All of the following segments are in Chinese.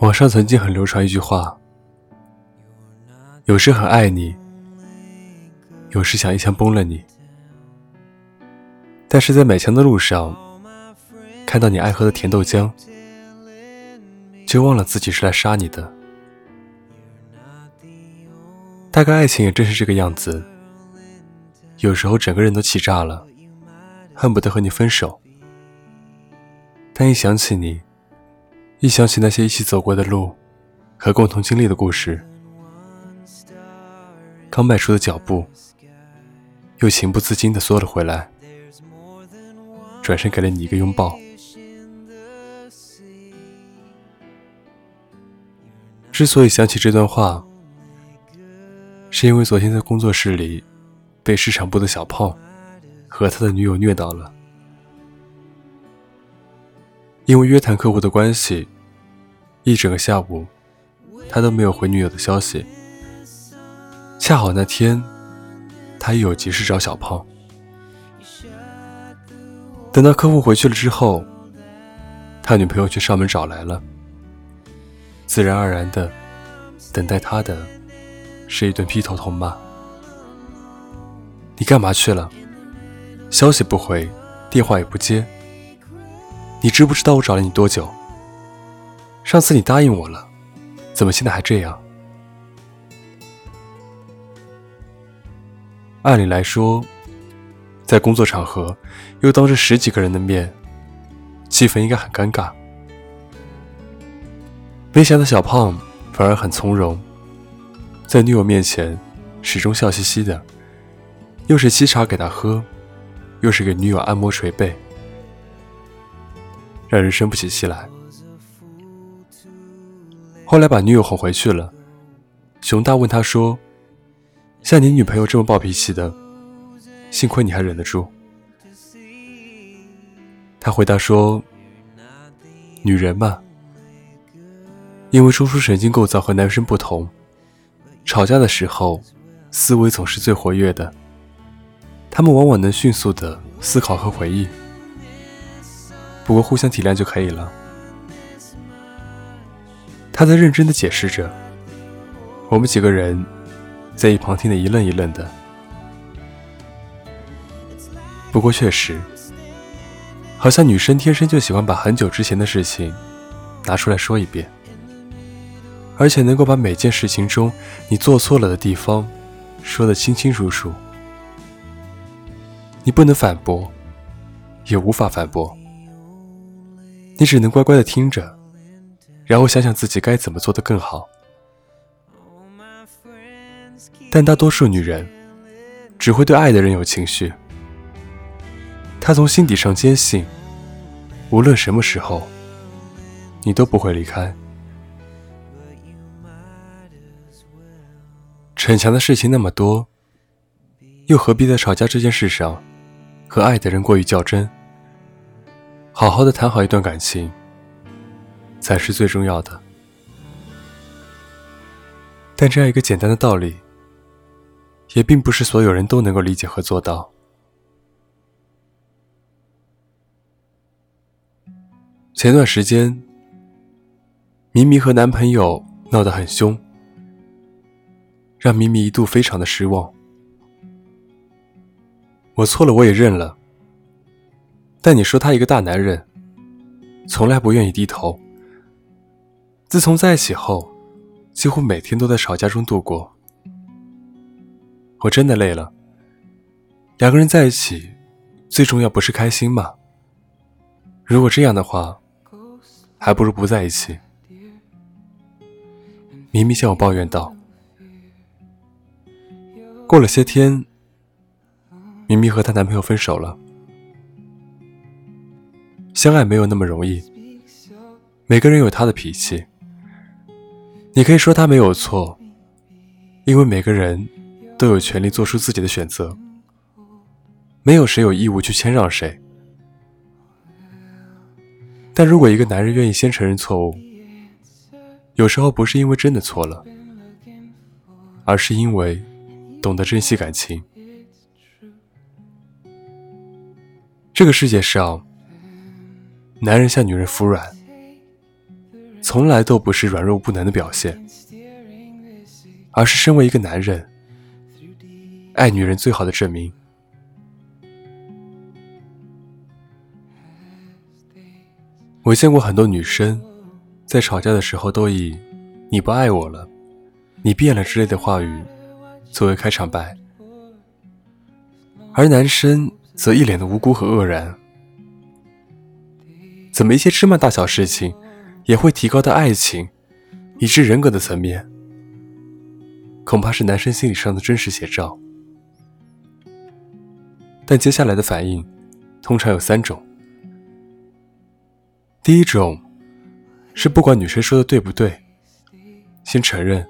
网上曾经很流传一句话：有时很爱你，有时想一枪崩了你。但是在买枪的路上，看到你爱喝的甜豆浆，就忘了自己是来杀你的。大概爱情也正是这个样子，有时候整个人都气炸了，恨不得和你分手。但一想起你。一想起那些一起走过的路和共同经历的故事，刚迈出的脚步，又情不自禁地缩了回来，转身给了你一个拥抱。之所以想起这段话，是因为昨天在工作室里被市场部的小胖和他的女友虐到了。因为约谈客户的关系，一整个下午，他都没有回女友的消息。恰好那天，他又有急事找小胖。等到客户回去了之后，他女朋友却上门找来了。自然而然的，等待他的是一顿劈头痛骂：“你干嘛去了？消息不回，电话也不接。”你知不知道我找了你多久？上次你答应我了，怎么现在还这样？按理来说，在工作场合，又当着十几个人的面，气氛应该很尴尬。没想到小胖反而很从容，在女友面前始终笑嘻嘻的，又是沏茶给她喝，又是给女友按摩捶背。让人生不起气来。后来把女友哄回去了，熊大问他说：“像你女朋友这么暴脾气的，幸亏你还忍得住。”他回答说：“女人嘛，因为中枢神经构造和男生不同，吵架的时候思维总是最活跃的，他们往往能迅速的思考和回忆。”不过互相体谅就可以了。他在认真的解释着，我们几个人在一旁听得一愣一愣的。不过确实，好像女生天生就喜欢把很久之前的事情拿出来说一遍，而且能够把每件事情中你做错了的地方说得清清楚楚。你不能反驳，也无法反驳。你只能乖乖的听着，然后想想自己该怎么做的更好。但大多数女人只会对爱的人有情绪，她从心底上坚信，无论什么时候，你都不会离开。逞强的事情那么多，又何必在吵架这件事上和爱的人过于较真？好好的谈好一段感情，才是最重要的。但这样一个简单的道理，也并不是所有人都能够理解和做到。前段时间，咪咪和男朋友闹得很凶，让咪咪一度非常的失望。我错了，我也认了。但你说他一个大男人，从来不愿意低头。自从在一起后，几乎每天都在吵架中度过。我真的累了。两个人在一起，最重要不是开心吗？如果这样的话，还不如不在一起。咪咪向我抱怨道。过了些天，咪咪和她男朋友分手了。相爱没有那么容易，每个人有他的脾气。你可以说他没有错，因为每个人都有权利做出自己的选择，没有谁有义务去谦让谁。但如果一个男人愿意先承认错误，有时候不是因为真的错了，而是因为懂得珍惜感情。这个世界上。男人向女人服软，从来都不是软弱不能的表现，而是身为一个男人，爱女人最好的证明。我见过很多女生，在吵架的时候都以“你不爱我了”“你变了”之类的话语作为开场白，而男生则一脸的无辜和愕然。怎么一些芝麻大小事情？也会提高到爱情，以致人格的层面，恐怕是男生心理上的真实写照。但接下来的反应，通常有三种。第一种，是不管女生说的对不对，先承认，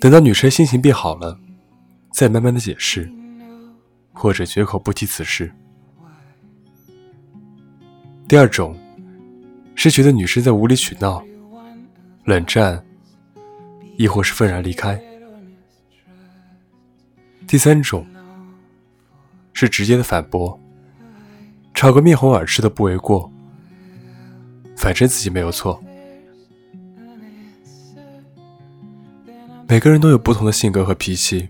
等到女生心情变好了，再慢慢的解释，或者绝口不提此事。第二种。是觉得女生在无理取闹、冷战，亦或是愤然离开。第三种是直接的反驳，吵个面红耳赤的不为过，反正自己没有错。每个人都有不同的性格和脾气，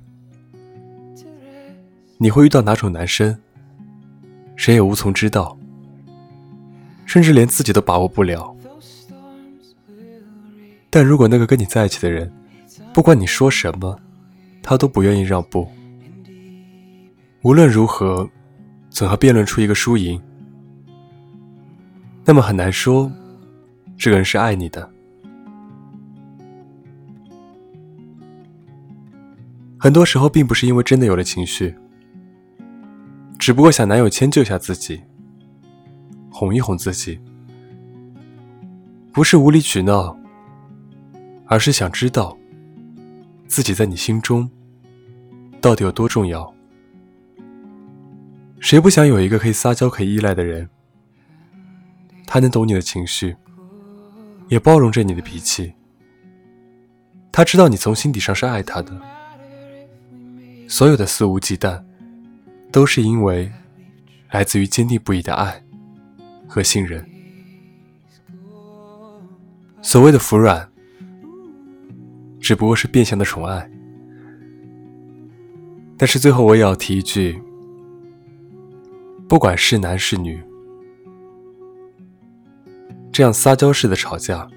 你会遇到哪种男生，谁也无从知道。甚至连自己都把握不了。但如果那个跟你在一起的人，不管你说什么，他都不愿意让步，无论如何，总要辩论出一个输赢，那么很难说，这个人是爱你的。很多时候，并不是因为真的有了情绪，只不过想男友迁就下自己。哄一哄自己，不是无理取闹，而是想知道自己在你心中到底有多重要。谁不想有一个可以撒娇、可以依赖的人？他能懂你的情绪，也包容着你的脾气。他知道你从心底上是爱他的。所有的肆无忌惮，都是因为来自于坚定不移的爱。和信任，所谓的服软，只不过是变相的宠爱。但是最后我也要提一句：不管是男是女，这样撒娇式的吵架，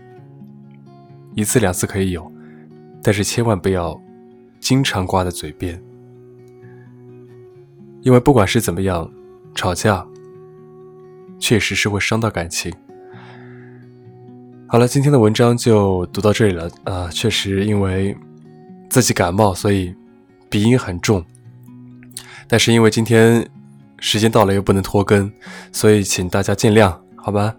一次两次可以有，但是千万不要经常挂在嘴边，因为不管是怎么样，吵架。确实是会伤到感情。好了，今天的文章就读到这里了。啊，确实因为自己感冒，所以鼻音很重。但是因为今天时间到了，又不能拖更，所以请大家见谅，好吧？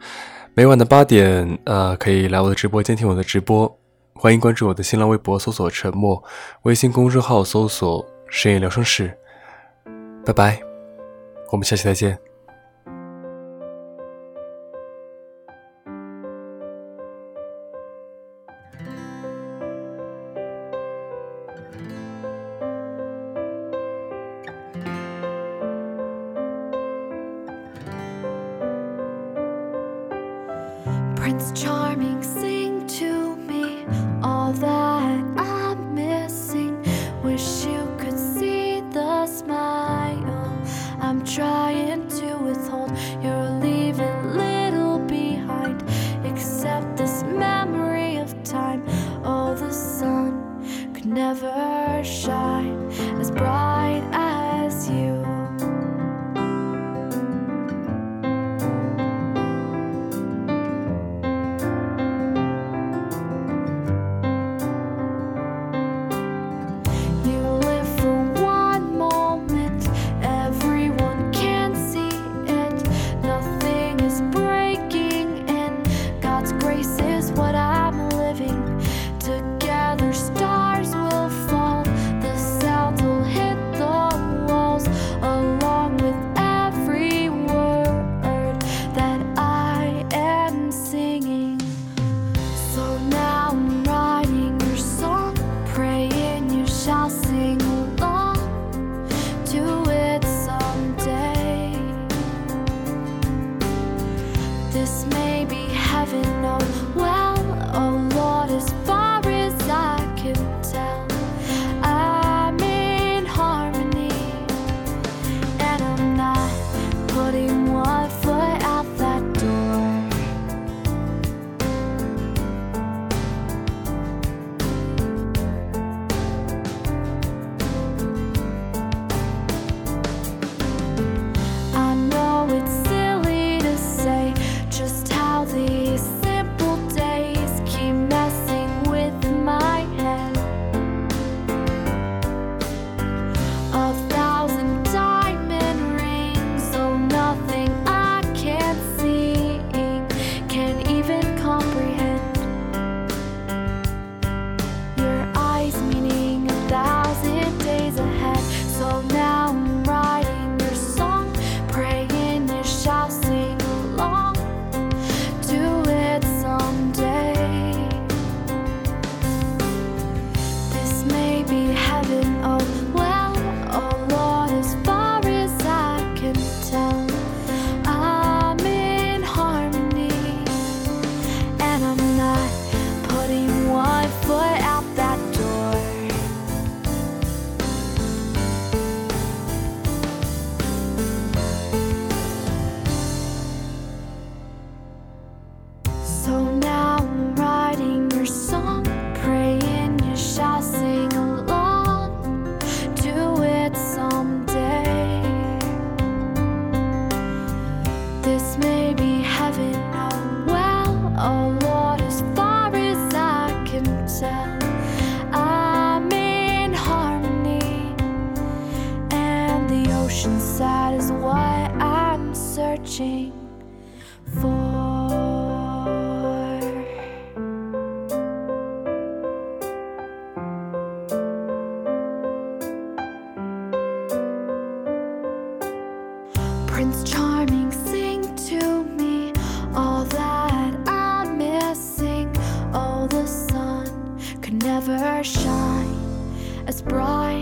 每晚的八点，呃，可以来我的直播间听我的直播。欢迎关注我的新浪微博，搜索“沉默”；微信公众号搜索“深夜疗伤室”。拜拜，我们下期再见。Prince Charming, sing to me all that I'm missing. Wish you could see the smile I'm trying to withhold. You're leaving little behind, except this memory of time. Oh, the sun could never shine Prince Charming, sing to me all that I'm missing. Oh, the sun could never shine as bright.